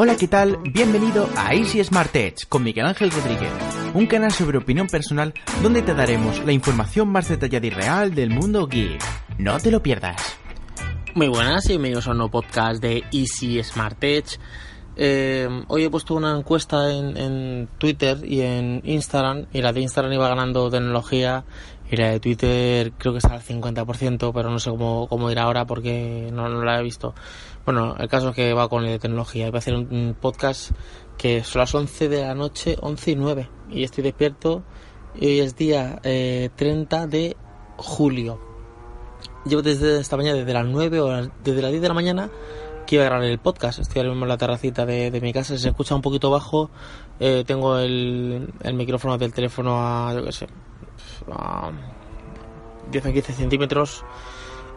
Hola, ¿qué tal? Bienvenido a Easy Smart Edge con Miguel Ángel Rodríguez, un canal sobre opinión personal donde te daremos la información más detallada y real del mundo geek. No te lo pierdas. Muy buenas y bienvenidos a un nuevo podcast de Easy Smart Edge. Eh, hoy he puesto una encuesta en, en, Twitter y en Instagram y la de Instagram iba ganando tecnología y la de Twitter creo que está al 50%, pero no sé cómo, cómo irá ahora porque no, no, la he visto. Bueno, el caso es que va con de tecnología. Voy a hacer un, podcast que son las 11 de la noche, 11 y 9, y estoy despierto y hoy es día eh, 30 de julio. Llevo desde esta mañana, desde las 9 o desde las 10 de la mañana, que iba a grabar el podcast. Estoy ahora mismo en la terracita de, mi casa, se escucha un poquito bajo. Eh, tengo el, el, micrófono del teléfono a, yo qué sé, a 10 a 15 centímetros.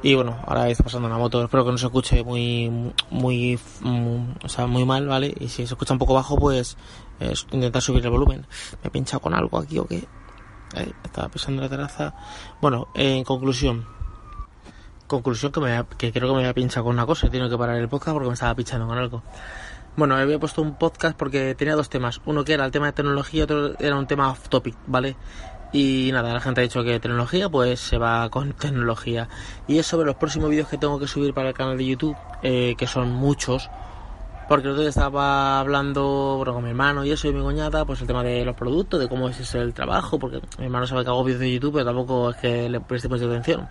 Y bueno, ahora está pasando una moto. Espero que no se escuche muy, muy, muy, o sea, muy mal, ¿vale? Y si se escucha un poco bajo, pues eh, intentar subir el volumen. Me he pinchado con algo aquí o qué. Ahí, estaba pisando la terraza. Bueno, eh, en conclusión. Conclusión que, me, que creo que me había pinchado con una cosa. He que parar el podcast porque me estaba pinchando con algo. Bueno, había puesto un podcast porque tenía dos temas. Uno que era el tema de tecnología, otro era un tema off topic, ¿vale? Y nada, la gente ha dicho que tecnología, pues se va con tecnología. Y es sobre los próximos vídeos que tengo que subir para el canal de YouTube, eh, que son muchos. Porque el otro día estaba hablando bueno, con mi hermano y eso y mi cuñada, pues el tema de los productos, de cómo es el trabajo, porque mi hermano sabe que hago vídeos de YouTube, pero tampoco es que le preste mucha atención.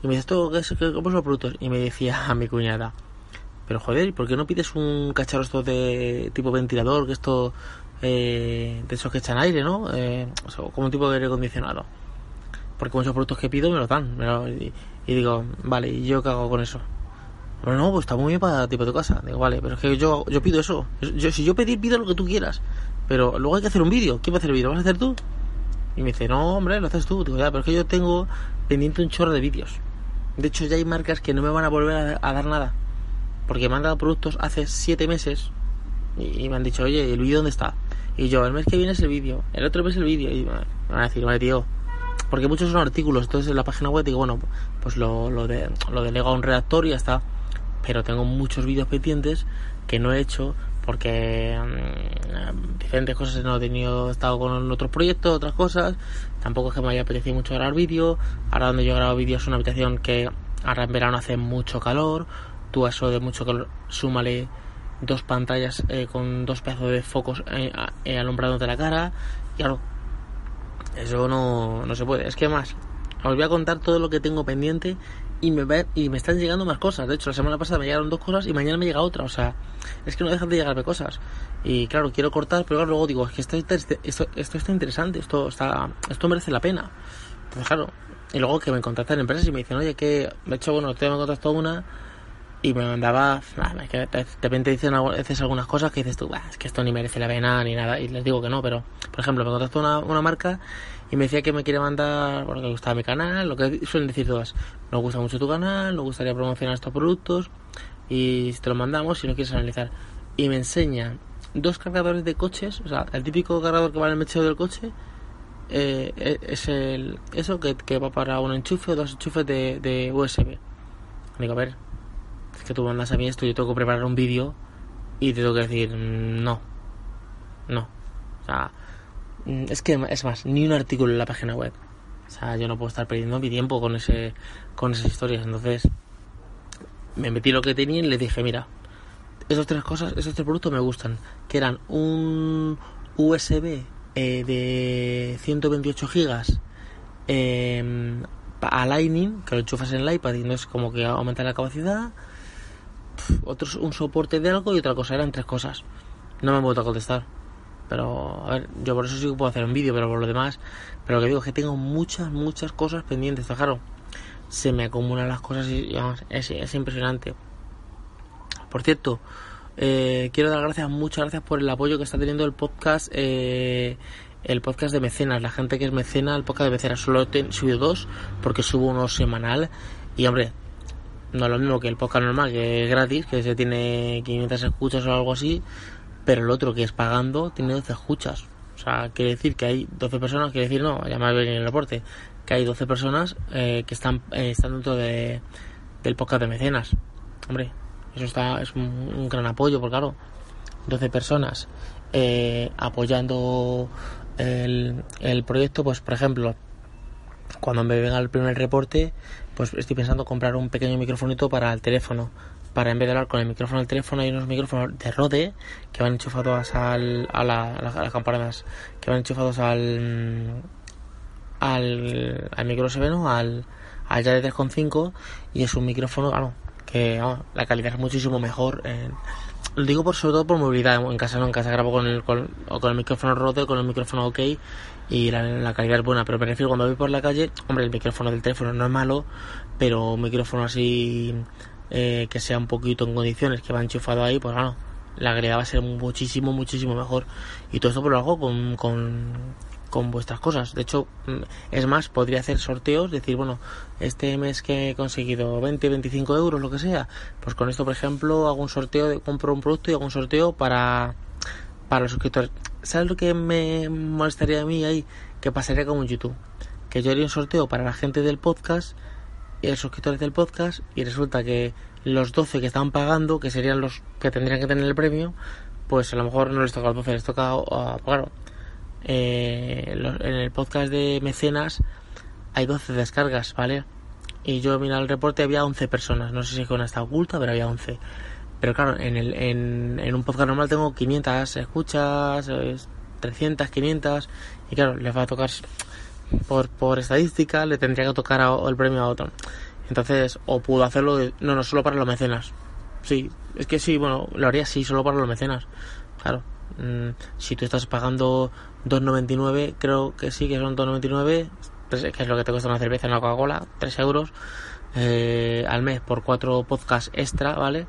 Y me dice, ¿esto qué es? ¿Cómo son los productos? Y me decía a mi cuñada, pero joder, ¿por qué no pides un cacharro esto de tipo ventilador, que esto eh, de esos que echan aire, ¿no? Eh, o sea, como un tipo de aire acondicionado. Porque muchos productos que pido me los dan. Y, digo, vale, ¿y yo qué hago con eso? Bueno, no, pues está muy bien para tipo de casa. Digo, vale, pero es que yo, yo pido eso. Yo, si yo pedir, pido lo que tú quieras. Pero luego hay que hacer un vídeo. ¿Quién va a hacer el vídeo? ¿Lo vas a hacer tú? Y me dice, no, hombre, lo haces tú. Digo, ya, pero es que yo tengo pendiente un chorro de vídeos. De hecho, ya hay marcas que no me van a volver a, a dar nada. Porque me han dado productos hace 7 meses y, y me han dicho, oye, ¿el vídeo dónde está? Y yo, el mes que viene es el vídeo, el otro mes el vídeo. Y me van a decir, vale, tío. Porque muchos son artículos, entonces en la página web digo, bueno, pues lo, lo, de, lo delego a un redactor y ya está. Pero tengo muchos vídeos pendientes que no he hecho porque mmm, diferentes cosas no he tenido, he estado con otros proyectos, otras cosas. Tampoco es que me haya apetecido mucho grabar vídeo. Ahora donde yo grabo vídeos es una habitación que ahora en verano hace mucho calor. Tú a eso de mucho calor, súmale dos pantallas eh, con dos pedazos de focos eh, eh, alumbrándote la cara. Claro, eso no, no se puede. Es que más, os voy a contar todo lo que tengo pendiente y me, y me están llegando más cosas. De hecho, la semana pasada me llegaron dos cosas y mañana me llega otra. O sea, es que no dejan de llegarme cosas. Y claro, quiero cortar, pero luego digo, es que esto, esto, esto, está interesante, esto, está, esto merece la pena. Entonces, claro, y luego que me contactan empresas y me dicen, oye, que de hecho, bueno, te me contactado una y me mandaba, es que de repente dicen a algunas cosas que dices tú, es que esto ni merece la pena ni nada, y les digo que no, pero por ejemplo, me contactó una, marca y me decía que me quiere mandar, bueno, que le gustaba mi canal, lo que suelen decir todas, nos gusta mucho tu canal, nos gustaría promocionar estos productos y te lo mandamos si lo quieres analizar. Y me enseña dos cargadores de coches, o sea, el típico cargador que va en el mechero del coche, eh, es el eso que, que va para un enchufe o dos enchufes de, de USB. Digo, a ver, es que tú mandas a mí esto, yo tengo que preparar un vídeo y te tengo que decir no, no. O sea, es que es más, ni un artículo en la página web. O sea, yo no puedo estar perdiendo mi tiempo con ese con esas historias. Entonces, me metí lo que tenía y le dije, mira, esas tres cosas, esos tres productos me gustan. Que eran un USB eh, de 128 gigas eh, a Lightning, que lo enchufas en el iPad y no es como que aumenta la capacidad un soporte de algo y otra cosa, eran tres cosas. No me han vuelto a contestar. Pero, a ver, yo por eso sí que puedo hacer un vídeo, pero por lo demás, pero que digo que tengo muchas, muchas cosas pendientes, claro. Se me acumulan las cosas y vamos, es, es impresionante. Por cierto, eh, quiero dar gracias, muchas gracias por el apoyo que está teniendo el podcast, eh, el podcast de mecenas, la gente que es mecena, el podcast de mecenas. Solo he subido dos, porque subo uno semanal. Y hombre, no es lo mismo que el podcast normal, que es gratis, que se tiene 500 escuchas o algo así, pero el otro que es pagando tiene 12 escuchas. O sea, quiere decir que hay 12 personas, quiere decir, no, ya me en el reporte, que hay 12 personas eh, que están, eh, están dentro de, del podcast de mecenas. Hombre, eso está es un, un, gran apoyo, porque claro, 12 personas eh, apoyando el, el proyecto, pues por ejemplo, cuando me venga el primer reporte, pues estoy pensando comprar un pequeño microfonito para el teléfono. Para en vez de hablar con el micrófono del teléfono, hay unos micrófonos de Rode que van enchufados al, a, la, a, las campanas, que van enchufados al, al, al micro seveno, al, al ya de 3.5 y es un micrófono, claro, que la calidad es muchísimo mejor. Lo digo por sobre todo por movilidad. En casa no, en casa grabo con el, con, con el micrófono Rode, con el micrófono OK y la, calidad es buena. Pero me refiero cuando voy por la calle, hombre, el micrófono del teléfono no es malo, pero un micrófono así eh, que sea un poquito en condiciones, que va enchufado ahí, pues bueno, la calidad va a ser muchísimo, muchísimo mejor. Y todo esto por lo hago con, con, con vuestras cosas. De hecho, mm, es más, podría hacer sorteos, decir, bueno, este mes que he conseguido 20, 25 euros, lo que sea, pues con esto, por ejemplo, hago un sorteo, de, compro un producto y hago un sorteo para, para los suscriptores. ¿Sabes lo que me molestaría a mí ahí? Que pasaría como en YouTube. Que yo haría un sorteo para la gente del podcast y los suscriptores del podcast y resulta que los 12 que están pagando, que serían los que tendrían que tener el premio, pues a lo mejor no les toca a los 12, les toca a, claro, eh, en el podcast de mecenas hay 12 descargas, ¿vale? Y yo mira el reporte había 11 personas, no sé si con esta oculta, pero había 11. Pero claro, en, el, en, un podcast normal tengo 500 escuchas, 300, 500, y claro, les va a tocar por, por estadística, le tendría que tocar el premio a otro. Entonces, o puedo hacerlo, no, no, solo para los mecenas. Sí, es que sí, bueno, lo haría sí, solo para los mecenas. Claro, mm, si tú estás pagando 2,99, creo que sí, que son 2,99, pues, que es lo que te cuesta una cerveza en la Coca-Cola, 3 euros eh, al mes por 4 podcasts extra, ¿vale?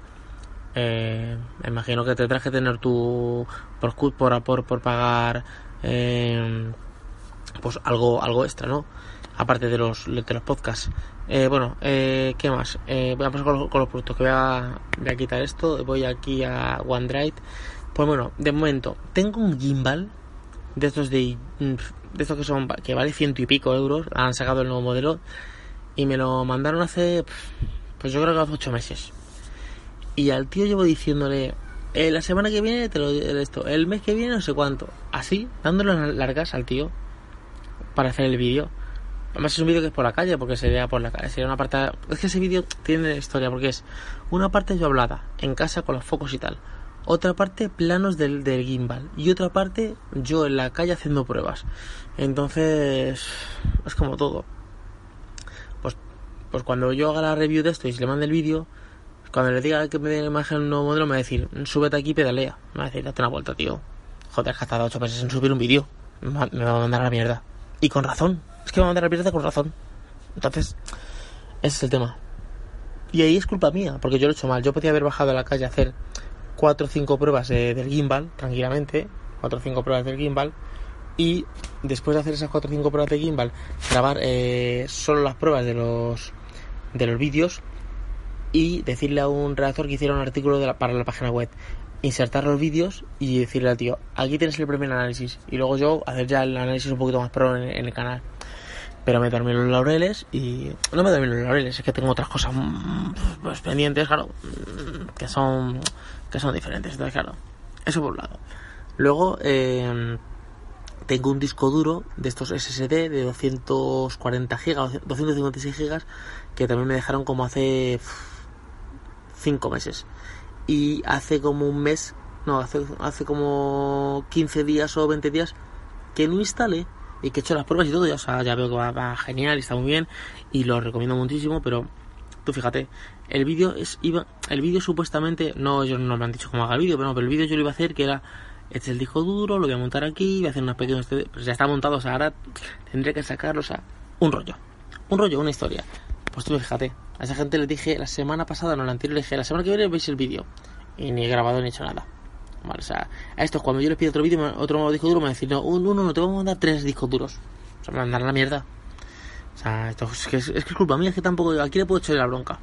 Eh, imagino que tendrás que tener tu por por, por, por pagar eh, pues algo algo extra, ¿no? Aparte de los de los podcasts. Eh, bueno, eh, ¿qué más? Eh, voy a pasar con los, con los productos que voy a, voy a quitar esto. Voy aquí a OneDrive. Pues bueno, de momento tengo un gimbal de estos de, de estos que son que vale ciento y pico euros. Han sacado el nuevo modelo y me lo mandaron hace pues yo creo que hace ocho meses. Y al tío llevo diciéndole eh, la semana que viene te lo esto, el mes que viene no sé cuánto, así dándole largas al tío para hacer el vídeo. Además es un vídeo que es por la calle, porque sería por la calle, sería una parte... Es que ese vídeo tiene historia, porque es una parte yo hablada, en casa con los focos y tal otra parte planos del, gimbal y otra parte yo en la calle haciendo pruebas. Entonces es como todo. Pues, pues cuando yo haga la review de esto y se le mande el vídeo, cuando le diga que me dé la imagen un nuevo modelo, me va a decir, súbete aquí y pedalea. Me va a decir, date una vuelta, tío. Joder, has gastado 8 meses en subir un vídeo. Me va a mandar a la mierda. Y con razón. Es que me va a mandar a la mierda con razón. Entonces, ese es el tema. Y ahí es culpa mía, porque yo lo he hecho mal. Yo podía haber bajado a la calle a hacer 4 o 5 pruebas del gimbal, tranquilamente, 4 o 5 pruebas del gimbal, y después de hacer esas 4 o 5 pruebas de gimbal, grabar eh, solo las pruebas de los, de los vídeos y decirle a un redactor que hiciera un artículo para la página web, insertar los vídeos y decirle al tío, aquí tienes el primer análisis, y luego yo hacer ya el análisis un poquito más pro en, el canal pero me dormí los laureles y no me dormí los laureles, es que tengo otras cosas mm, pues, pendientes, claro, mm, que son que son diferentes. Entonces, claro, eso por un lado. Luego, eh, tengo un disco duro de estos SSD de 240 gigas, 256 gigas, que también me dejaron como hace 5 meses. Y hace como un mes, no, hace, hace como 15 días o 20 días que no instalé y que he hecho las pruebas y todo, ya, ya veo que va, genial y está muy bien y lo recomiendo muchísimo, pero tú fíjate, el vídeo es iba el vídeo supuestamente no ellos no me han dicho cómo haga el vídeo pero, pero el vídeo yo lo iba a hacer que era este es el disco duro lo voy a montar aquí voy a hacer unos pequeños pues ya está montado o ahora tendré que sacarlo o sea un rollo un rollo una historia. Pues tú fíjate a esa gente le dije la semana pasada no la anterior le dije la semana que viene veis el vídeo y ni he grabado ni he hecho nada vale o sea a estos cuando yo les pido otro vídeo otro disco duro me decir no uno no te vamos a mandar tres discos duros o sea me mandarán la mierda o sea esto es que es, culpa mía es que tampoco aquí le puedo echar la bronca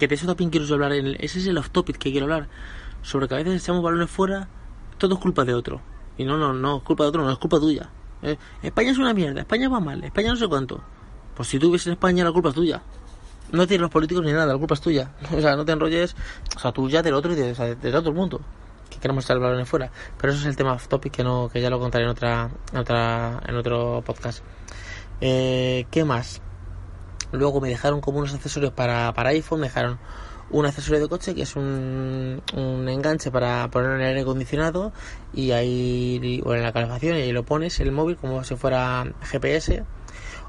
que de eso también quiero hablar. En ese es el off topic que quiero hablar. Sobre que a veces echamos balones fuera, todo es culpa de otro. Y no, no, no, es culpa de otro, no, es culpa tuya. Eh, España es una mierda, España va mal, España no sé cuánto. Pues si tú ves en España, la culpa es tuya. No tienes los políticos ni nada, la culpa es tuya. O sea, no te enrolles, o sea, tú ya del otro y de, o sea, de todo el mundo. Que queremos echar el balón fuera. Pero eso es el tema off topic que no que ya lo contaré en otra en otra en otro podcast. Eh, ¿Qué más? Luego me dejaron como unos accesorios para, para iPhone, me dejaron un accesorio de coche que es un, un enganche para poner en el aire acondicionado y ahí o en la calefacción y ahí lo pones el móvil como si fuera GPS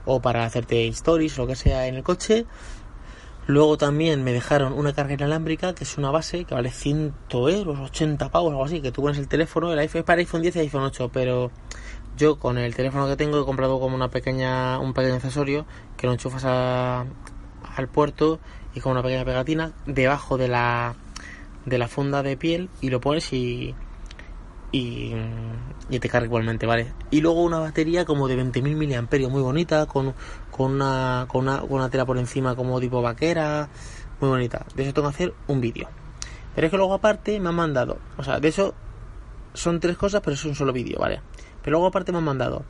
o para hacerte stories o lo que sea en el coche luego también me dejaron una carga inalámbrica que es una base que vale 100 euros 80 pavos algo así que tú pones el teléfono el iPhone para iPhone 10 y iPhone 8 pero yo con el teléfono que tengo he comprado como una pequeña un pequeño accesorio que lo enchufas al puerto y con una pequeña pegatina debajo de la de la funda de piel y lo pones y y, y te carga igualmente, ¿vale? Y luego una batería como de 20.000 miliamperios, muy bonita, con, con, una, con, una, con una tela por encima como tipo vaquera, muy bonita. De eso tengo que hacer un vídeo. Pero es que luego aparte me han mandado, o sea, de eso son tres cosas, pero es un solo vídeo, ¿vale? Pero luego aparte me han mandado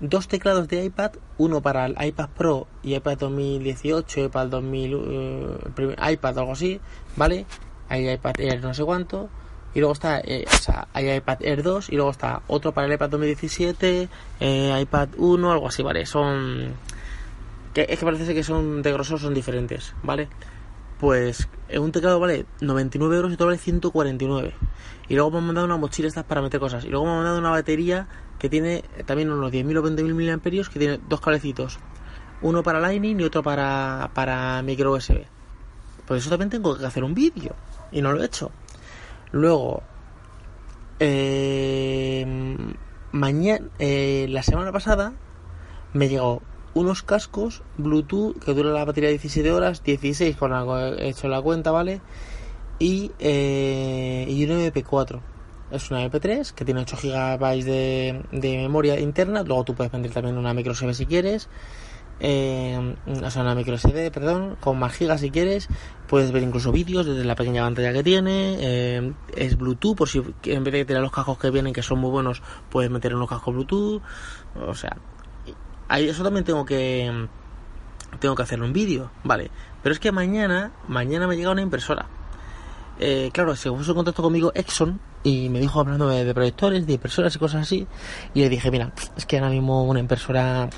dos teclados de iPad, uno para el iPad Pro y iPad 2018, para el 2000, eh, iPad algo así, ¿vale? Hay iPad no sé cuánto, y luego está, eh, o sea, hay iPad Air 2 y luego está otro para el iPad 2017, eh, iPad 1, algo así, ¿vale? Son... Que, es que parece que son de grosor, son diferentes, ¿vale? Pues un teclado vale 99 euros y otro vale 149. Y luego me han mandado una mochila estas para meter cosas. Y luego me han mandado una batería que tiene también unos 10.000 o 20.000 miliamperios que tiene dos cablecitos. Uno para Lightning y otro para, para micro USB. Pues eso también tengo que hacer un vídeo. Y no lo he hecho. Luego, eh, mañana, eh, la semana pasada me llegó unos cascos Bluetooth que dura la batería 17 horas, 16 con algo he hecho la cuenta, ¿vale? Y, eh, y un MP4. Es una MP3 que tiene 8 GB de, de memoria interna. Luego tú puedes vender también una micro USB si quieres. Eh, o sea, una micro SD, perdón, con más gigas si quieres. Puedes ver incluso vídeos desde la pequeña pantalla que tiene. Eh, es Bluetooth, por si en vez de tener los cascos que vienen, que son muy buenos, puedes meter unos cascos Bluetooth. O sea, ahí eso también tengo que tengo que hacer un vídeo, vale. Pero es que mañana, mañana me llega una impresora. Eh, claro, se puso en contacto conmigo Exxon y me dijo hablando de, proyectores, de impresoras y cosas así. Y le dije, mira, es que ahora mismo una impresora,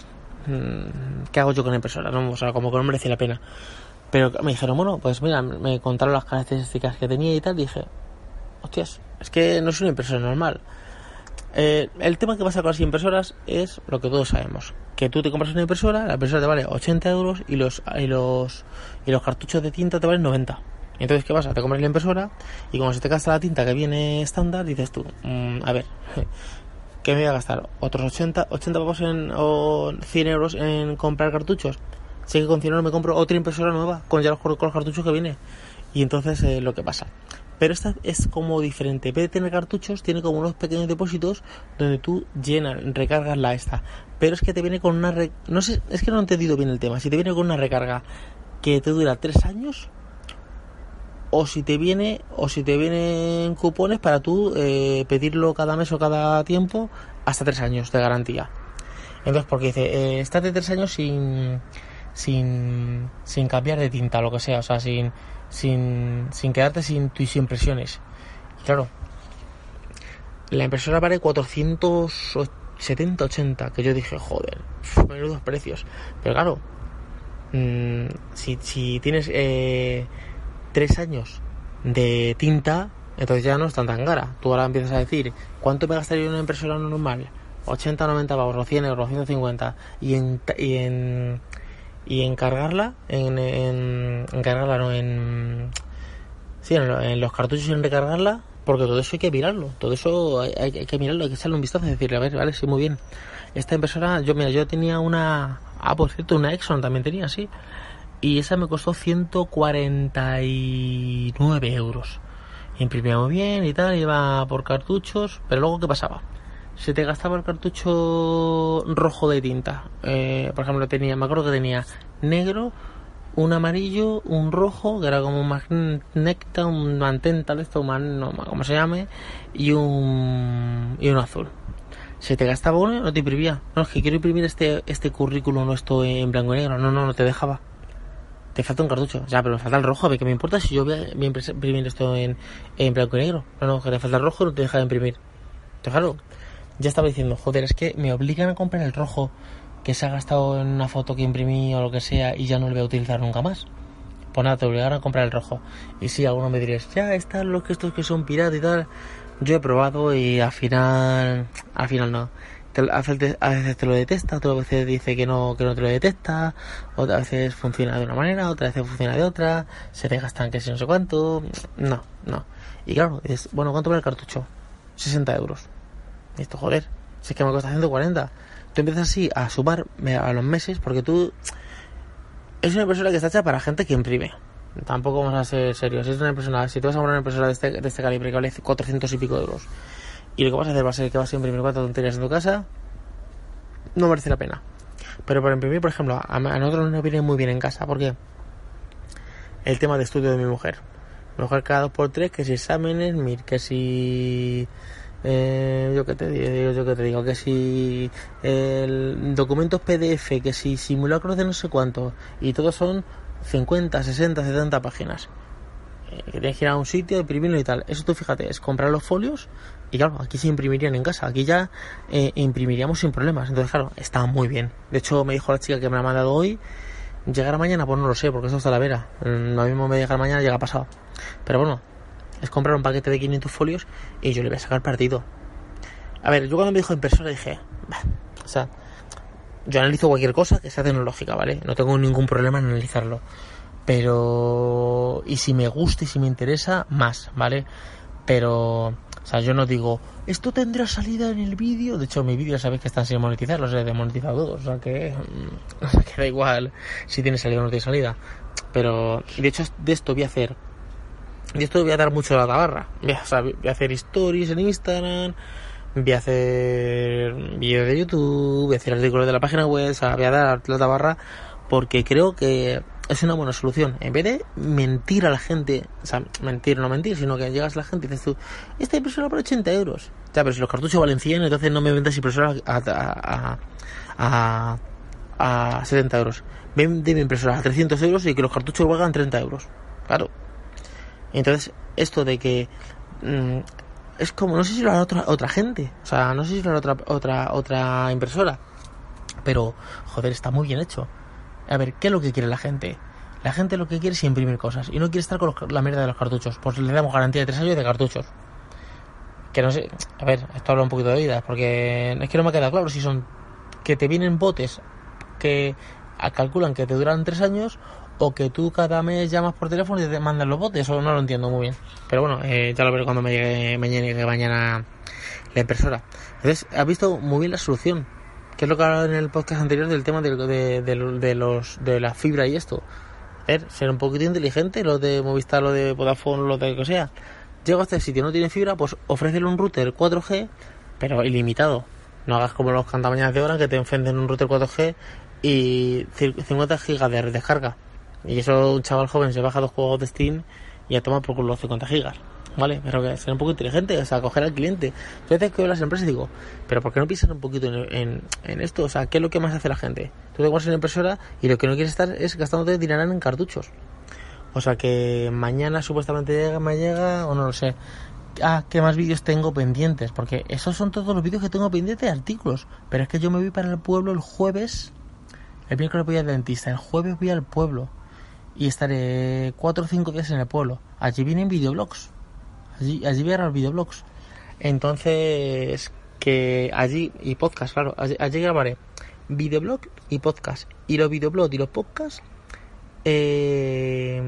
¿qué hago yo con una impresora? No, o sea, como que no merece la pena. Pero me dijeron, bueno, pues mira, me contaron las características que tenía y tal. dije, hostias, es que no es una impresora normal. Eh, el tema que pasa con las impresoras es lo que todos sabemos. Que tú te compras una impresora, la impresora te vale 80 euros y los, y los, y los cartuchos de tinta te valen 90. Entonces, ¿qué pasa? Te compras la impresora y como se te gasta la tinta que viene estándar, dices tú, mm, a ver, ¿qué me voy a gastar? ¿Otros 80, 80 pavos en, o 100 euros en comprar cartuchos? Sé que con 100 euros me compro otra impresora nueva con ya los, con los cartuchos que viene. Y entonces, eh, lo que pasa. Pero esta es como diferente. En vez de tener cartuchos, tiene como unos pequeños depósitos donde tú llenas, recargas la esta. Pero es que te viene con una... No sé, es que no he entendido bien el tema. Si te viene con una recarga que te dura tres años o si te viene o si te vienen cupones para tú eh, pedirlo cada mes o cada tiempo hasta tres años de garantía. Entonces, porque dice, eh, estate tres años sin, sin, sin cambiar de tinta, lo que sea, o sea, sin, sin, sin quedarte sin tus impresiones. Claro, la impresora vale 470, 80, que yo dije, joder, menudos precios. Pero claro, mmm, si, si tienes eh, tres años de tinta, entonces ya no es tan tan cara. Tú ahora empiezas a decir, ¿cuánto me gastaría una impresora normal? 80, 90 pavos, 100 euros, 150. Y en, y en y encargarla en, en encargarla no en sí en, los cartuchos y en recargarla porque todo eso hay que mirarlo todo eso hay, hay, que mirarlo hay que echarle un vistazo y decirle a ver vale sí muy bien esta impresora yo mira yo tenía una ah por cierto una Exxon también tenía sí y esa me costó 149 euros imprimía muy bien y tal iba por cartuchos pero luego qué pasaba se te gastaba el cartucho rojo de tinta. Eh, por ejemplo, tenía, me acuerdo que tenía negro, un amarillo, un rojo, que era como un magneta, un mantén, tal, esto, como se llame, y un, y un azul. Se te gastaba uno, no te imprimía. No, es que quiero imprimir este, este currículum, no esto en blanco y negro. No, no, no te dejaba. Te falta un cartucho. Ya, pero me falta el rojo. A ver, ¿qué me importa si yo voy a, imprimir esto en, en blanco y negro? No, no, que te falta el rojo no te deja de imprimir. Entonces, claro, ya estaba diciendo, joder, es que me obligan a comprar el rojo que se ha gastado en una foto que imprimí o lo que sea y ya no lo voy a utilizar nunca más. Pues nada, te obligaron a comprar el rojo. Y sí, algunos me diréis, ya están los que estos que son piratas y tal. Yo he probado y al final, al final no. Te- a veces a veces te lo detecta, otras veces dice que no, que no te lo detecta, otras veces funciona de una manera, otras veces funciona de otra, se te gastan que si no sé cuánto, no, no. Y claro, dices, bueno, ¿cuánto vale el cartucho? 60 euros. Y esto, joder, si es que me cuesta 140. Tú empiezas así a sumar a los meses porque tú es una impresora que está hecha para gente que imprime. Tampoco vamos a ser serios. Es una impresora, si te vas a comprar una impresora de este, de este calibre que vale 400 y pico euros y lo que vas a hacer va a ser que vas a imprimir cuatro tonterías en tu casa, no merece la pena. Pero para imprimir, por ejemplo, a, nosotros nos viene muy bien en casa porque el tema de estudio de mi mujer. Mi mujer cada dos por tres, que si exámenes, mir, que si eh, yo que te digo, yo que te digo, que si el documentos PDF, que si simulacros de no sé cuánto, y todos son 50, 60, 70 páginas. Eh, tienes que ir a un sitio, imprimirlo y tal. Eso tú fíjate, es comprar los folios y claro, aquí se imprimirían en casa, aquí ya eh, imprimiríamos sin problemas. Entonces, claro, está muy bien. De hecho, me dijo la chica que me la ha mandado hoy, llegará mañana, pues no lo sé, porque eso está a la vera. Mm, Lo mismo me llega mañana, llega pasado. Pero bueno, es comprar un paquete de 500 folios y yo le voy a sacar partido. A ver, yo cuando me dijo impresora dije, "Bah", o sea, yo analizo cualquier cosa que sea tecnológica, ¿vale? No tengo ningún problema en analizarlo. Pero, y si me gusta y si me interesa, más, ¿vale? Pero, o sea, yo no digo, esto tendrá salida en el vídeo. De hecho, mi vídeo sabéis que están sin monetizar, los he demonetizado todos. O sea que, mm, o sea que da igual si tiene salida o no tiene salida. Pero, de hecho, de esto voy a hacer y esto voy a dar mucho la tabarra. Voy a, voy a hacer stories en Instagram, voy a hacer vídeos de YouTube, voy a hacer artículos de la página web, o sea, voy a dar la tabarra porque creo que es una buena solución. En vez de mentir a la gente, o sea, mentir, no mentir, sino que llegas a la gente y dices tú, esta impresora por 80 euros. Ya, pero si los cartuchos valen 100, entonces no me vendas impresora a, a, a, a, a 70 euros. Vende mi impresora a 300 euros y que los cartuchos valgan 30 euros. Claro, entonces, esto de que mm, es como, no sé si lo hará otra, otra gente, o sea, no sé si lo hará otra, otra, otra impresora, pero joder, está muy bien hecho. A ver, ¿qué es lo que quiere la gente? La gente lo que quiere es imprimir cosas y no quiere estar con los- la mierda de los cartuchos. Pues le damos garantía de tres años de cartuchos. Que no sé, a ver, esto habla un poquito de vidas, porque es que no me queda claro si son que te vienen botes que calculan que te duran tres años o que tú cada mes llamas por teléfono y te mandan los botes, o no lo entiendo muy bien. Pero bueno, eh, ya lo veré cuando me me llegue mañana la impresora. Entonces, has visto muy bien la solución, que es lo que hablaba en el podcast anterior del tema de, de, de- los, de la fibra y esto. Ser un poquito inteligente, lo de Movistar, lo de Vodafone, lo de que sea. Llego a este sitio, no tiene fibra, pues ofrécele un router 4G, pero ilimitado. No hagas como los cantamañas de hora que te ofenden un router 4G y cir- 50 gigas de descarga. Y eso un chaval joven se baja dos juegos de Steam y a tomar por culo los 50 gigas. ¿Vale? Pero que ser un poco inteligente, o sea, coger al cliente. Yo a veces que veo las empresas y digo, pero ¿por qué no piensan un poquito en, en, esto? O sea, ¿qué es lo que más hace la gente? Tú te compras una impresora y lo que no quieres estar es gastándote dinero en cartuchos. O sea que mañana supuestamente llega, me llega, o no lo sé. Ah, ¿qué más vídeos tengo pendientes? Porque esos son todos los vídeos que tengo pendientes de artículos. Pero es que yo me voy para el pueblo el jueves. El miércoles voy al dentista, el jueves voy al pueblo. Y estaré cuatro o cinco días en el pueblo. Allí vienen videoblogs. Allí, allí voy a grabar videoblogs. Entonces, que allí, y podcast, claro, allí, grabaré videoblog y podcast. Y los videoblogs y los podcasts eh,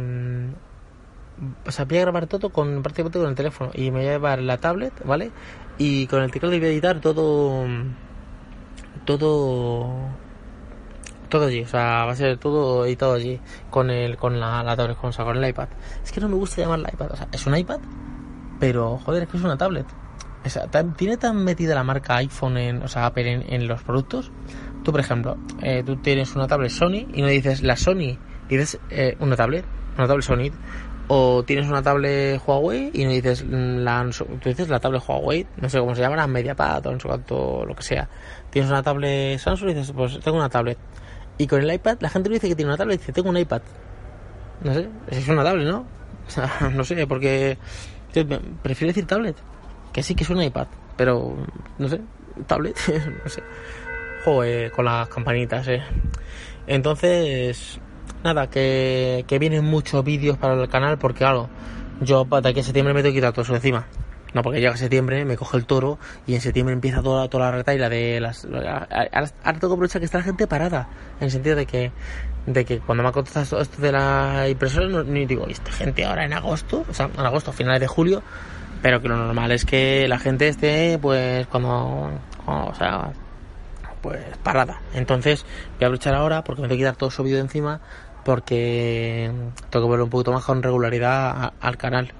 o sea, voy a grabar todo con prácticamente con el teléfono y me voy a llevar la tablet, ¿vale? Y con el teclado voy a editar todo todo todo allí, o sea, va a ser todo editado allí con el con la, la tablet, con, o sea, con el iPad. Es que no me gusta llamarla iPad, o sea, es un iPad, pero joder, es que es una tablet. O sea, tiene tan metida la marca iPhone, en, o sea, Apple en, en los productos. Tú, por ejemplo, eh, tú tienes una tablet Sony y no dices la Sony, dices eh, una tablet, una tablet Sony. O tienes una tablet Huawei y no dices la, tú dices la tablet Huawei, no sé cómo se llama, MediaPad o no sé cuánto, lo que sea. Tienes una tablet Samsung y dices, pues tengo una tablet. Y con el iPad, la gente no dice que tiene una tablet, dice, tengo un iPad. no sé, es una tablet, ¿no? No sé, porque prefiero decir tablet, que sí que es un iPad, pero no sé, tablet, no sé. Joder, con las campanitas, eh. Entonces, nada, que, que vienen muchos vídeos para el canal porque, claro, yo para que septiembre me tengo que quitar todo eso encima. No, porque llega septiembre, me coge el toro y en septiembre empieza toda, toda la retaila de las... Ahora, tengo que aprovechar que está la gente parada. En el sentido de que, de que cuando me ha contestado esto de la impresora, no, ni digo, ¿y esta gente ahora en agosto? O sea, en agosto, finales de julio. Pero que lo normal es que la gente esté, pues, cuando... o sea, pues parada. Entonces, voy a aprovechar ahora porque me tengo que quitar todo subido encima porque tengo que ver un poquito más con regularidad al canal,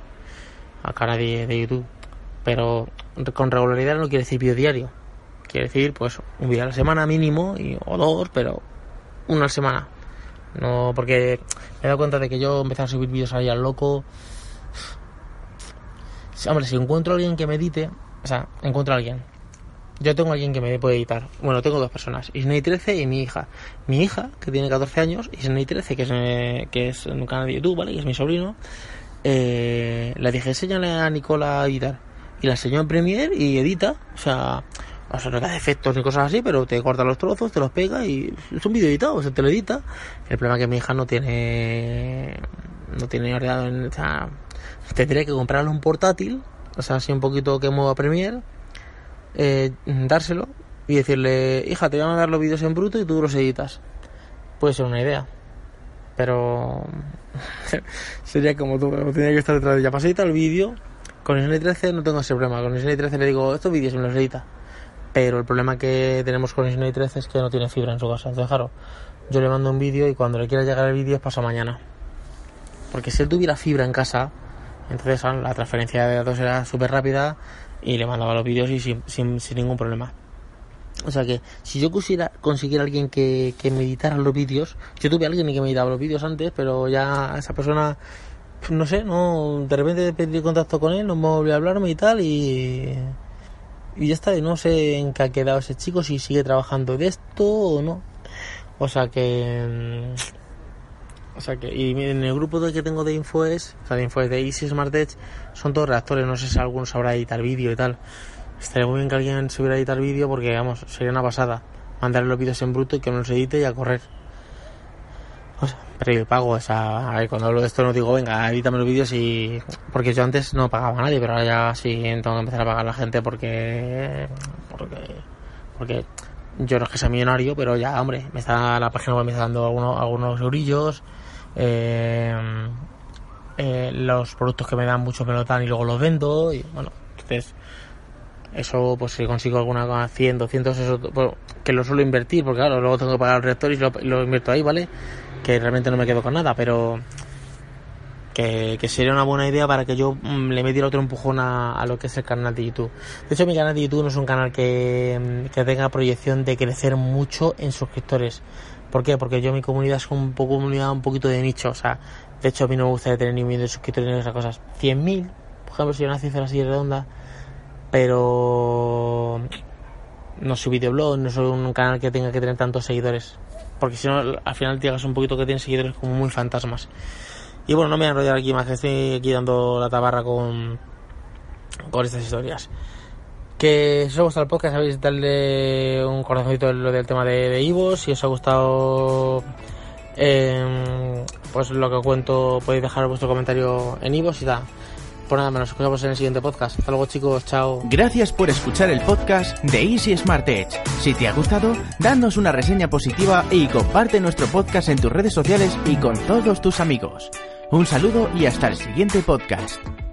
al canal de YouTube pero con regularidad no quiere decir vídeo diario. Quiere decir, pues, un vídeo a la semana mínimo, y, o dos, pero una a la semana. No, porque me he dado cuenta de que yo empecé a subir vídeos ahí al loco. Hombre, si encuentro a alguien que me edite, o sea, encuentro a alguien. Yo tengo a alguien que me puede editar. Bueno, tengo dos personas, Isney 13 y mi hija. Mi hija, que tiene 14 años, Isney 13, que es, eh, que es en un canal de YouTube, ¿vale? Que es mi sobrino. Eh, le dije, enséñale a Nicola a editar y la enseñó en Premiere y edita, o sea, no da efectos ni cosas así, pero te corta los trozos, te los pega y es un vídeo editado, o sea, te lo edita. El problema es que mi hija no tiene, no tiene ordenador, o sea, tendría que comprarle un portátil, o sea, así un poquito que mueva Premiere, eh, dárselo y decirle, hija, te voy a mandar los vídeos en bruto y tú los editas. Puede ser una idea, pero sería como tú, tenía que estar detrás de ella. Pasita el vídeo con el 13 no tengo ese problema. Con el 13 le digo, estos vídeos me los edita. Pero el problema que tenemos con el 13 es que no tiene fibra en su casa. Entonces, claro, yo le mando un vídeo y cuando le quiera llegar el vídeo es pasa mañana. Porque si él tuviera fibra en casa, entonces la transferencia de datos era súper rápida y le mandaba los vídeos y sin, sin, ningún problema. O sea que si yo quisiera conseguir a alguien que, que me editara los vídeos, yo tuve a alguien que me editaba los vídeos antes, pero ya esa persona no sé, no de repente pedí contacto con él, no volvió a hablarme y tal y y ya está, y no sé en qué ha quedado ese chico, si sigue trabajando de esto o no. O sea que o sea que y en el grupo que tengo de Infoes, o sea, de Infoes de Easy Smart Edge, son todos reactores, no sé si alguno sabrá editar vídeo y tal. Estaría muy bien que alguien se hubiera editar vídeo porque vamos, sería una pasada. Mandarle los vídeos en bruto y que no los edite y a correr. O sea, pago, o sea, cuando hablo de esto no digo, venga, edítame los vídeos y... Porque yo antes no pagaba a nadie, pero ahora ya sí tengo que empezar a pagar a la gente porque... Porque... Porque yo no es que sea millonario, pero ya, hombre, me está la página web me está dando algunos, algunos eurillos. Eh, eh, los productos que me dan mucho me lo dan y luego los vendo. Y bueno, entonces eso pues si consigo alguna 100, 200, eso pues, que lo suelo invertir, porque claro, luego tengo que pagar el reactor y lo invierto ahí, ¿vale? Que realmente no me quedo con nada, pero que, sería una buena idea para que yo mm, le metiera otro empujón a, lo que es el canal de YouTube. De hecho, mi canal de YouTube no es un canal que, mm, que tenga proyección de crecer mucho en suscriptores. ¿Por qué? Porque yo mi comunidad es un poco comunidad un poquito de nicho, o sea, de hecho a mí no me gusta tener ni mil de suscriptores ni esas cosas. 100.000, por ejemplo, si una cifra así redonda, pero no soy videoblog, no soy un canal que tenga que tener tantos seguidores porque si no al final llegas un poquito que tienes seguidores como muy fantasmas. Y bueno, no me voy a enrollar aquí más, estoy aquí dando la tabarra con, con estas historias. Que si os ha gustado el podcast, sabéis darle un corazoncito lo del tema de, Ivo. Si os ha gustado eh, pues lo que cuento, podéis dejar vuestro comentario en Ivo y da. Por nada, nos escuchamos en el siguiente podcast. Hasta luego chicos, chao. Gracias por escuchar el podcast de Easy Smart Edge. Si te ha gustado, danos una reseña positiva y comparte nuestro podcast en tus redes sociales y con todos tus amigos. Un saludo y hasta el siguiente podcast.